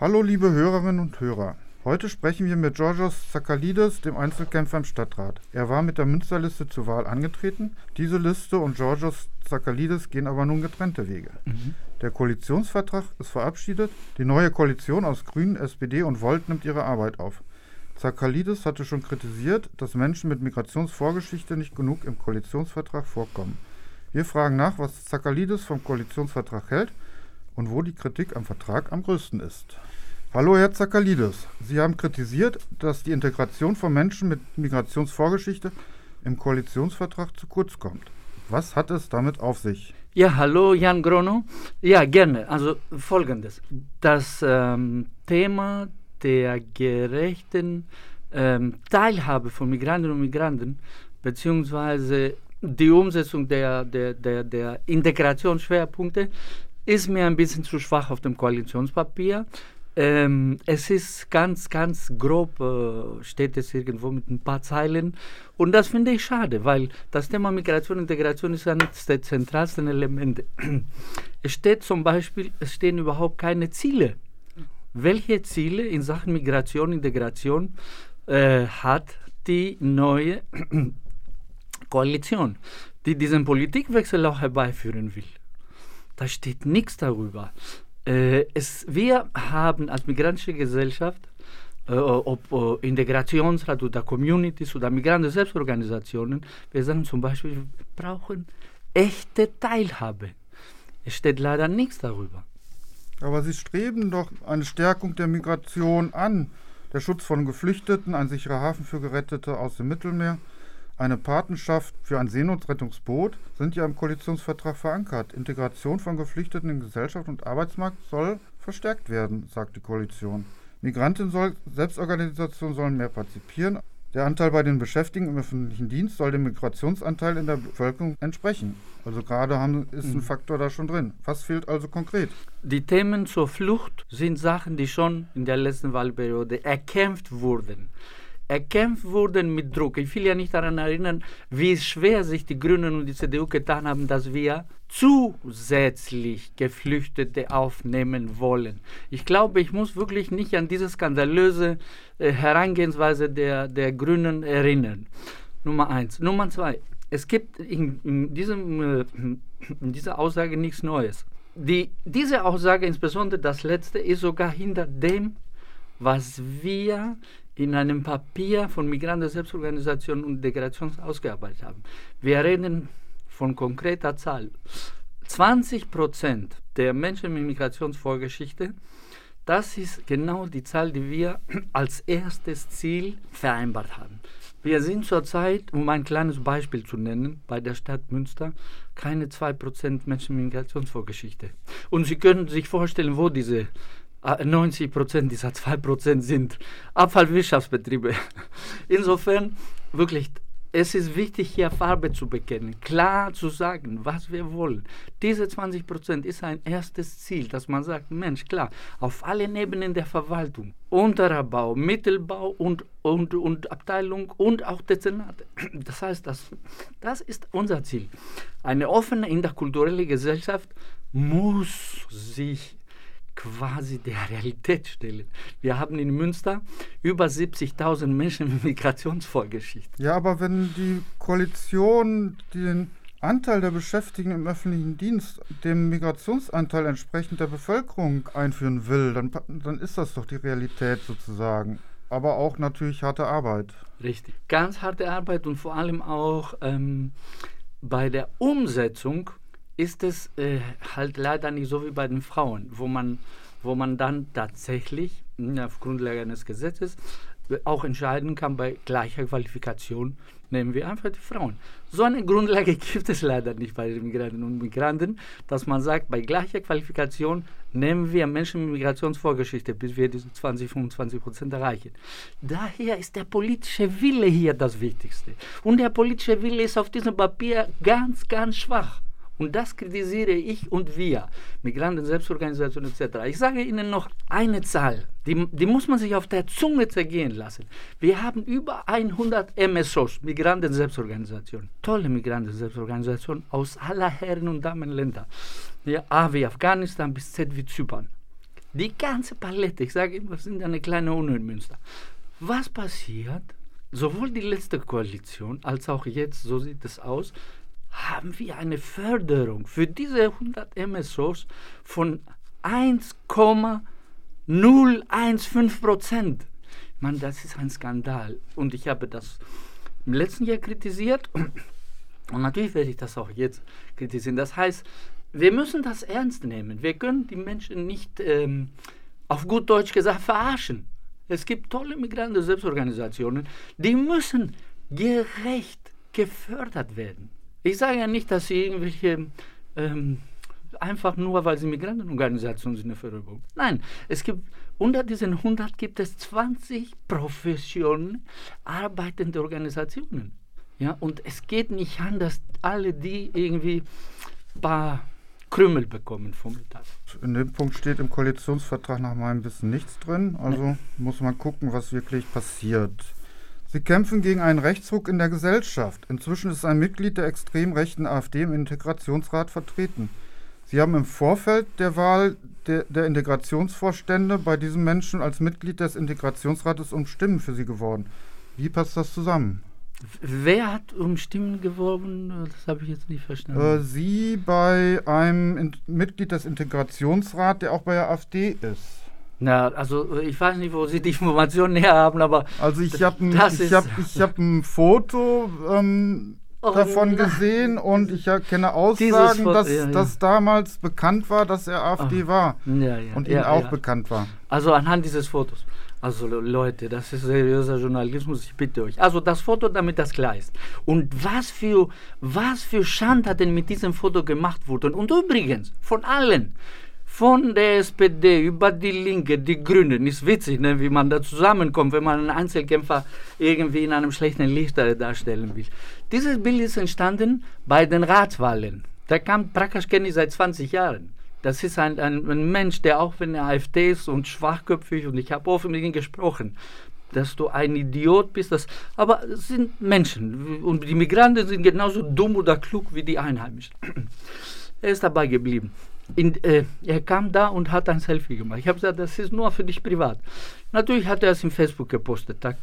Hallo liebe Hörerinnen und Hörer. Heute sprechen wir mit Georgios Zakalidis, dem Einzelkämpfer im Stadtrat. Er war mit der Münsterliste zur Wahl angetreten. Diese Liste und Georgios Zakalidis gehen aber nun getrennte Wege. Mhm. Der Koalitionsvertrag ist verabschiedet. Die neue Koalition aus Grünen, SPD und Volt nimmt ihre Arbeit auf. Zakalidis hatte schon kritisiert, dass Menschen mit Migrationsvorgeschichte nicht genug im Koalitionsvertrag vorkommen. Wir fragen nach, was Zakalidis vom Koalitionsvertrag hält und wo die Kritik am Vertrag am größten ist. Hallo Herr Zakalidis, Sie haben kritisiert, dass die Integration von Menschen mit Migrationsvorgeschichte im Koalitionsvertrag zu kurz kommt. Was hat es damit auf sich? Ja, hallo Jan Grono. Ja, gerne. Also folgendes. Das ähm, Thema der gerechten ähm, Teilhabe von Migrantinnen und Migranten beziehungsweise die Umsetzung der, der, der, der Integrationsschwerpunkte ist mir ein bisschen zu schwach auf dem Koalitionspapier. Ähm, es ist ganz, ganz grob, äh, steht es irgendwo mit ein paar Zeilen. Und das finde ich schade, weil das Thema Migration und Integration ist eines der zentralsten Elemente. Es steht zum Beispiel, es stehen überhaupt keine Ziele. Welche Ziele in Sachen Migration Integration äh, hat die neue Koalition, die diesen Politikwechsel auch herbeiführen will? Da steht nichts darüber. Äh, es, wir haben als migrantische Gesellschaft, äh, ob äh, Integrationsrat oder Communities oder Migranten Selbstorganisationen, wir sagen zum Beispiel, wir brauchen echte Teilhabe. Es steht leider nichts darüber. Aber Sie streben doch eine Stärkung der Migration an. Der Schutz von Geflüchteten, ein sicherer Hafen für Gerettete aus dem Mittelmeer eine Patenschaft für ein Seenotrettungsboot sind ja im Koalitionsvertrag verankert. Integration von Geflüchteten in Gesellschaft und Arbeitsmarkt soll verstärkt werden, sagt die Koalition. Migranten soll, Selbstorganisationen sollen mehr partizipieren. Der Anteil bei den Beschäftigten im öffentlichen Dienst soll dem Migrationsanteil in der Bevölkerung entsprechen. Also gerade haben, ist ein mhm. Faktor da schon drin. Was fehlt also konkret? Die Themen zur Flucht sind Sachen, die schon in der letzten Wahlperiode erkämpft wurden erkämpft wurden mit Druck. Ich will ja nicht daran erinnern, wie schwer sich die Grünen und die CDU getan haben, dass wir zusätzlich Geflüchtete aufnehmen wollen. Ich glaube, ich muss wirklich nicht an diese skandalöse äh, Herangehensweise der, der Grünen erinnern. Nummer eins. Nummer zwei. Es gibt in, in, diesem, äh, in dieser Aussage nichts Neues. Die, diese Aussage, insbesondere das letzte, ist sogar hinter dem, was wir in einem Papier von Migranten Selbstorganisation und Integration ausgearbeitet haben. Wir reden von konkreter Zahl. 20 Prozent der Menschen mit Migrationsvorgeschichte, das ist genau die Zahl, die wir als erstes Ziel vereinbart haben. Wir sind zurzeit, um ein kleines Beispiel zu nennen, bei der Stadt Münster keine 2% Menschen mit Migrationsvorgeschichte. Und Sie können sich vorstellen, wo diese 90 ah, Prozent dieser 2 Prozent sind Abfallwirtschaftsbetriebe. Insofern wirklich, es ist wichtig, hier Farbe zu bekennen, klar zu sagen, was wir wollen. Diese 20 Prozent ist ein erstes Ziel, dass man sagt, Mensch, klar, auf allen Ebenen der Verwaltung, unterer Bau, Mittelbau und, und, und Abteilung und auch Dezernate. Das heißt, das, das ist unser Ziel. Eine offene interkulturelle Gesellschaft muss sich quasi der Realität stellen. Wir haben in Münster über 70.000 Menschen mit Migrationsvorgeschichte. Ja, aber wenn die Koalition den Anteil der Beschäftigten im öffentlichen Dienst dem Migrationsanteil entsprechend der Bevölkerung einführen will, dann, dann ist das doch die Realität sozusagen. Aber auch natürlich harte Arbeit. Richtig. Ganz harte Arbeit und vor allem auch ähm, bei der Umsetzung ist es äh, halt leider nicht so wie bei den Frauen, wo man, wo man dann tatsächlich auf Grundlage eines Gesetzes auch entscheiden kann, bei gleicher Qualifikation nehmen wir einfach die Frauen. So eine Grundlage gibt es leider nicht bei den Migranten und Migranten, dass man sagt, bei gleicher Qualifikation nehmen wir Menschen mit Migrationsvorgeschichte, bis wir diese 20, 25 Prozent erreichen. Daher ist der politische Wille hier das Wichtigste. Und der politische Wille ist auf diesem Papier ganz, ganz schwach. Und das kritisiere ich und wir, Migranten, Selbstorganisationen etc. Ich sage Ihnen noch eine Zahl, die, die muss man sich auf der Zunge zergehen lassen. Wir haben über 100 MSOs, Migranten, Selbstorganisationen, tolle Migranten, Selbstorganisationen aus aller Herren und Damen Länder. Ja, A wie Afghanistan bis Z wie Zypern. Die ganze Palette, ich sage immer, wir sind eine kleine Unmünster. Was passiert? Sowohl die letzte Koalition als auch jetzt, so sieht es aus, haben wir eine Förderung für diese 100 MSOs von 1,015 Prozent. Man, das ist ein Skandal. Und ich habe das im letzten Jahr kritisiert und natürlich werde ich das auch jetzt kritisieren. Das heißt, wir müssen das ernst nehmen. Wir können die Menschen nicht ähm, auf gut Deutsch gesagt verarschen. Es gibt tolle Migranten, Selbstorganisationen, die müssen gerecht gefördert werden. Ich sage ja nicht, dass sie irgendwelche ähm, einfach nur, weil sie Migrantenorganisationen sind, eine Förderung. Nein, es gibt unter diesen 100 gibt es 20 professionell arbeitende Organisationen. Ja, und es geht nicht an, dass alle die irgendwie ein paar Krümel bekommen vom Mittag. In dem Punkt steht im Koalitionsvertrag nach meinem Wissen nichts drin. Also nee. muss man gucken, was wirklich passiert. Sie kämpfen gegen einen Rechtsruck in der Gesellschaft. Inzwischen ist ein Mitglied der extrem rechten AfD im Integrationsrat vertreten. Sie haben im Vorfeld der Wahl der, der, Integrationsvorstände bei diesem Menschen als Mitglied des Integrationsrates um Stimmen für Sie geworden. Wie passt das zusammen? Wer hat um Stimmen geworben? Das habe ich jetzt nicht verstanden. Äh, Sie bei einem in Mitglied des Integrationsrats, der auch bei der AfD ist. Na, also ich weiß nicht, wo Sie die Informationen her haben, aber. Also ich habe ein, ich hab, ich hab ein Foto ähm, oh, davon nein. gesehen und ich kenne Aussagen, Foto, dass, ja, ja. dass damals bekannt war, dass er AfD oh. war. Ja, und Ihnen auch bekannt war. Also anhand dieses Fotos. Also Leute, das ist seriöser Journalismus, ich bitte euch. Also das Foto, damit das klar ist. Und was für, was für Schandtaten mit diesem Foto gemacht wurden. Und übrigens, von allen, von der SPD über die Linke, die Grünen, ist witzig, ne, wie man da zusammenkommt, wenn man einen Einzelkämpfer irgendwie in einem schlechten Licht darstellen will. Dieses Bild ist entstanden bei den Ratswahlen. Der kam praktisch kenne ich seit 20 Jahren. Das ist ein, ein, ein Mensch, der auch wenn er AfD ist und schwachköpfig und ich habe offen mit ihm gesprochen, dass du ein Idiot bist. Das, aber es sind Menschen und die Migranten sind genauso dumm oder klug wie die Einheimischen. er ist dabei geblieben. In, äh, er kam da und hat ein Selfie gemacht. Ich habe gesagt, das ist nur für dich privat. Natürlich hat er es im Facebook gepostet. Da,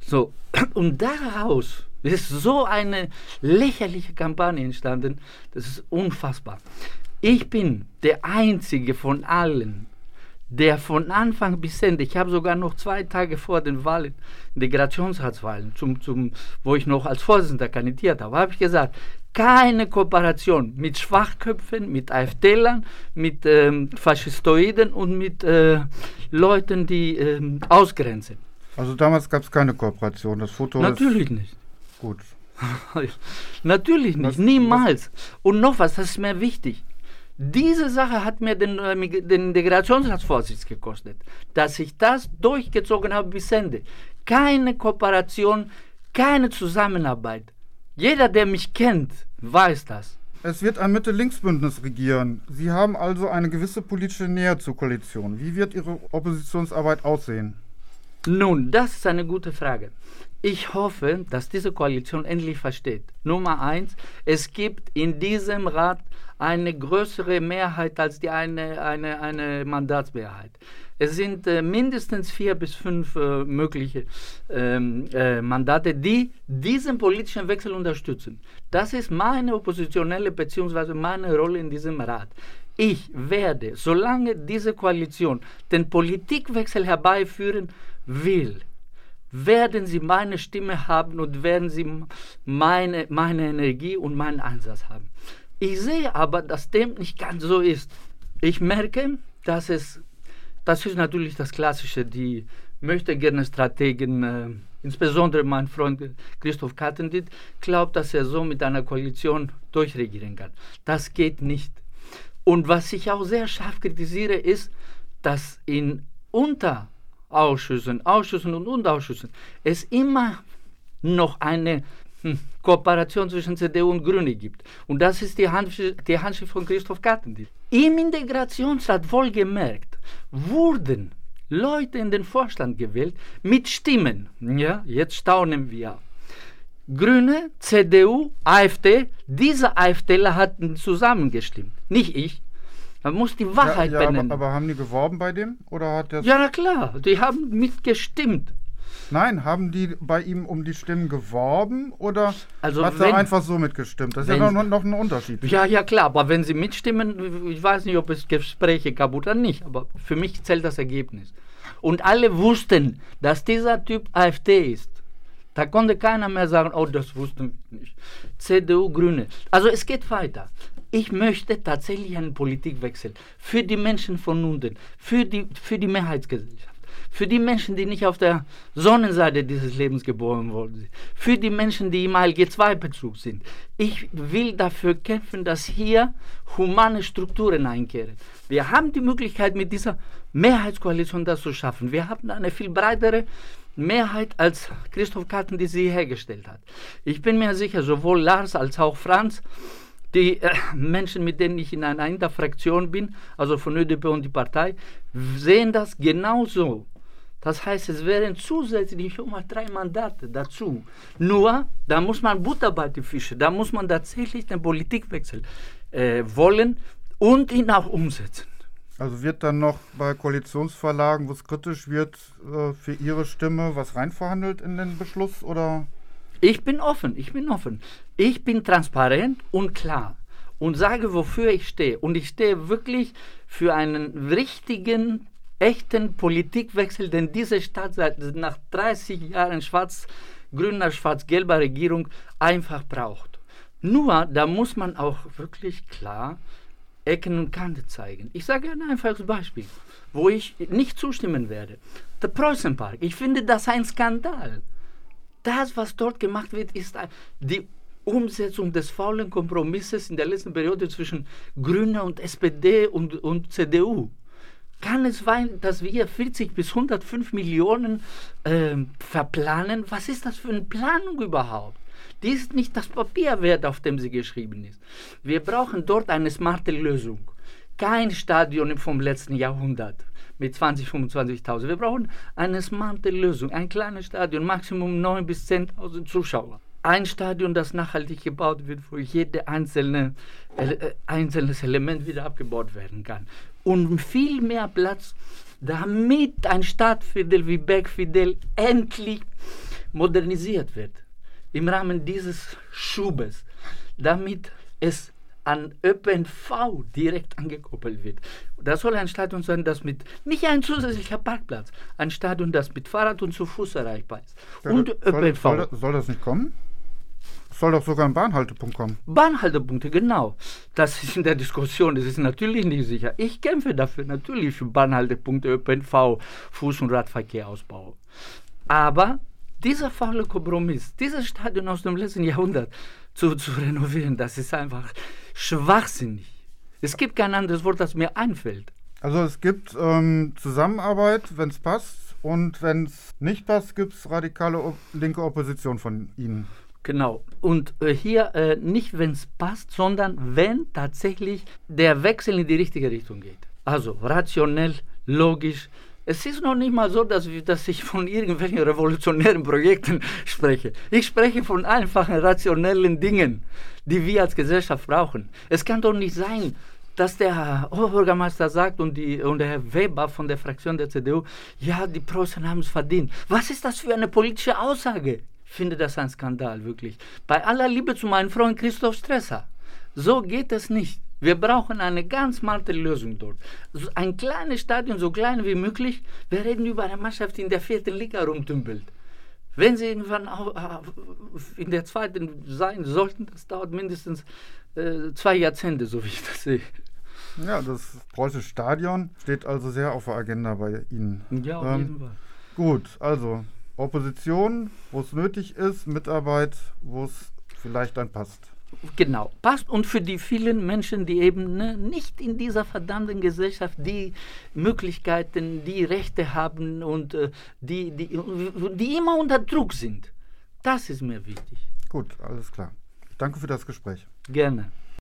so. Und daraus ist so eine lächerliche Kampagne entstanden. Das ist unfassbar. Ich bin der Einzige von allen, der von Anfang bis Ende, ich habe sogar noch zwei Tage vor den Wahlen, Integrationsratswahlen, zum, zum, wo ich noch als Vorsitzender kandidiert habe, habe ich gesagt, keine Kooperation mit Schwachköpfen, mit AfD-Lern, mit ähm, Faschistoiden und mit äh, Leuten, die ähm, ausgrenzen. Also damals gab es keine Kooperation. Das Foto Natürlich nicht. Gut. Natürlich nicht, was, niemals. Was? Und noch was, das ist mir wichtig. Diese Sache hat mir den, äh, den Integrationsratsvorsitz gekostet, dass ich das durchgezogen habe bis Ende. Keine Kooperation, keine Zusammenarbeit. Jeder, der mich kennt, weiß das. Es wird ein Mitte-Links-Bündnis regieren. Sie haben also eine gewisse politische Nähe zur Koalition. Wie wird Ihre Oppositionsarbeit aussehen? Nun, das ist eine gute Frage. Ich hoffe, dass diese Koalition endlich versteht. Nummer eins, es gibt in diesem Rat eine größere Mehrheit als die eine, eine, eine Mandatsmehrheit. Es sind äh, mindestens vier bis fünf äh, mögliche ähm, äh, Mandate, die diesen politischen Wechsel unterstützen. Das ist meine oppositionelle bzw. meine Rolle in diesem Rat. Ich werde, solange diese Koalition den Politikwechsel herbeiführen will, werden sie meine Stimme haben und werden sie meine, meine Energie und meinen Einsatz haben. Ich sehe aber, dass dem nicht ganz so ist. Ich merke, dass es, das ist natürlich das Klassische, die möchte gerne Strategen, äh, insbesondere mein Freund Christoph Kattendit, glaubt, dass er so mit einer Koalition durchregieren kann. Das geht nicht. Und was ich auch sehr scharf kritisiere, ist, dass in Unterausschüssen, Ausschüssen und Unterausschüssen es immer noch eine hm, Kooperation zwischen CDU und Grüne gibt. Und das ist die, Handschrift, die Handschrift von Christoph Kattendieck. Im Integrationsrat wohlgemerkt wurden Leute in den Vorstand gewählt mit Stimmen. Ja, jetzt staunen wir. Grüne, CDU, AfD, diese AfDler hatten zusammengestimmt. Nicht ich. Man muss die Wahrheit ja, ja, benennen. Aber, aber haben die geworben bei dem? Oder hat der ja, na klar, die haben mitgestimmt. Nein, haben die bei ihm um die Stimmen geworben oder Also hat wenn- er einfach so mitgestimmt? Das ist ja noch, noch ein Unterschied. Ja, ja, klar, aber wenn sie mitstimmen, ich weiß nicht, ob es Gespräche gab oder nicht, aber für mich zählt das Ergebnis. Und alle wussten, dass dieser Typ AfD ist. Da konnte keiner mehr sagen, oh, das wussten wir nicht. CDU, Grüne. Also es geht weiter. Ich möchte tatsächlich einen Politikwechsel für die Menschen von unten, für die, für die Mehrheitsgesellschaft, für die Menschen, die nicht auf der Sonnenseite dieses Lebens geboren worden sind, für die Menschen, die im ALG-2-Bezug sind. Ich will dafür kämpfen, dass hier humane Strukturen einkehren. Wir haben die Möglichkeit, mit dieser Mehrheitskoalition das zu schaffen. Wir haben eine viel breitere Mehrheit als Christoph Katten, die sie hergestellt hat. Ich bin mir sicher, sowohl Lars als auch Franz, die äh, Menschen, mit denen ich in einer Interfraktion bin, also von ÖDP und die Partei, sehen das genauso. Das heißt, es wären zusätzlich schon mal drei Mandate dazu. Nur, da muss man Butter bei die Fische, da muss man tatsächlich den Politikwechsel äh, wollen und ihn auch umsetzen. Also wird dann noch bei Koalitionsverlagen, wo es kritisch wird, äh, für Ihre Stimme was reinverhandelt in den Beschluss oder? Ich bin offen, ich bin offen. Ich bin transparent und klar und sage, wofür ich stehe. Und ich stehe wirklich für einen richtigen, echten Politikwechsel, den diese Stadt seit nach 30 Jahren schwarz-grüner, schwarz-gelber Regierung einfach braucht. Nur, da muss man auch wirklich klar Ecken und Kanten zeigen. Ich sage ein einfaches Beispiel, wo ich nicht zustimmen werde. Der Preußenpark. Ich finde das ein Skandal das, was dort gemacht wird, ist die Umsetzung des faulen Kompromisses in der letzten Periode zwischen Grüne und SPD und, und CDU. Kann es sein, dass wir 40 bis 105 Millionen ähm, verplanen? Was ist das für eine Planung überhaupt? Die ist nicht das Papier wert, auf dem sie geschrieben ist. Wir brauchen dort eine smarte Lösung. Kein Stadion vom letzten Jahrhundert mit 20, 25.000. Wir brauchen eine smarte Lösung. Ein kleines Stadion, Maximum 9.000 bis 10.000 Zuschauer. Ein Stadion, das nachhaltig gebaut wird, wo jede einzelne, äh, einzelnes Element wieder abgebaut werden kann. Und viel mehr Platz, damit ein Stadtviertel wie Bergfidel endlich modernisiert wird. Im Rahmen dieses Schubes, damit es an ÖPNV direkt angekoppelt wird. Das soll ein Stadion sein, das mit, nicht ein zusätzlicher Parkplatz, ein Stadion, das mit Fahrrad und zu Fuß erreichbar ist. Und soll, ÖPNV. soll, soll das nicht kommen? Soll doch sogar ein Bahnhaltepunkt kommen. Bahnhaltepunkte, genau. Das ist in der Diskussion, das ist natürlich nicht sicher. Ich kämpfe dafür natürlich für Bahnhaltepunkte, ÖPNV, Fuß- und Radverkehrausbau. Aber dieser faule Kompromiss, dieses Stadion aus dem letzten Jahrhundert zu, zu renovieren, das ist einfach schwachsinnig. Es gibt kein anderes Wort, das mir einfällt. Also es gibt ähm, Zusammenarbeit, wenn es passt. Und wenn es nicht passt, gibt es radikale op linke Opposition von Ihnen. Genau. Und äh, hier äh, nicht, wenn es passt, sondern wenn tatsächlich der Wechsel in die richtige Richtung geht. Also rationell, logisch. Es ist noch nicht mal so, dass, dass ich von irgendwelchen revolutionären Projekten spreche. Ich spreche von einfachen, rationellen Dingen, die wir als Gesellschaft brauchen. Es kann doch nicht sein, dass der Oberbürgermeister sagt und, die, und der Herr Weber von der Fraktion der CDU, ja, die Preußen haben es verdient. Was ist das für eine politische Aussage? Ich finde das ein Skandal, wirklich. Bei aller Liebe zu meinem Freund Christoph Stresser. So geht es nicht. Wir brauchen eine ganz smarte Lösung dort. Ein kleines Stadion, so klein wie möglich. Wir reden über eine Mannschaft, die in der vierten Liga rumtümpelt. Wenn sie irgendwann in der zweiten sein sollten, das dauert mindestens äh, zwei Jahrzehnte, so wie ich das sehe. Ja, das preußische Stadion steht also sehr auf der Agenda bei Ihnen. Ja, auf Ähm, jeden Fall. Gut, also Opposition, wo es nötig ist, Mitarbeit, wo es vielleicht dann passt. Genau, passt. Und für die vielen Menschen, die eben ne, nicht in dieser verdammten Gesellschaft die Möglichkeiten, die Rechte haben und äh, die, die, die immer unter Druck sind. Das ist mir wichtig. Gut, alles klar. Ich danke für das Gespräch. Gerne.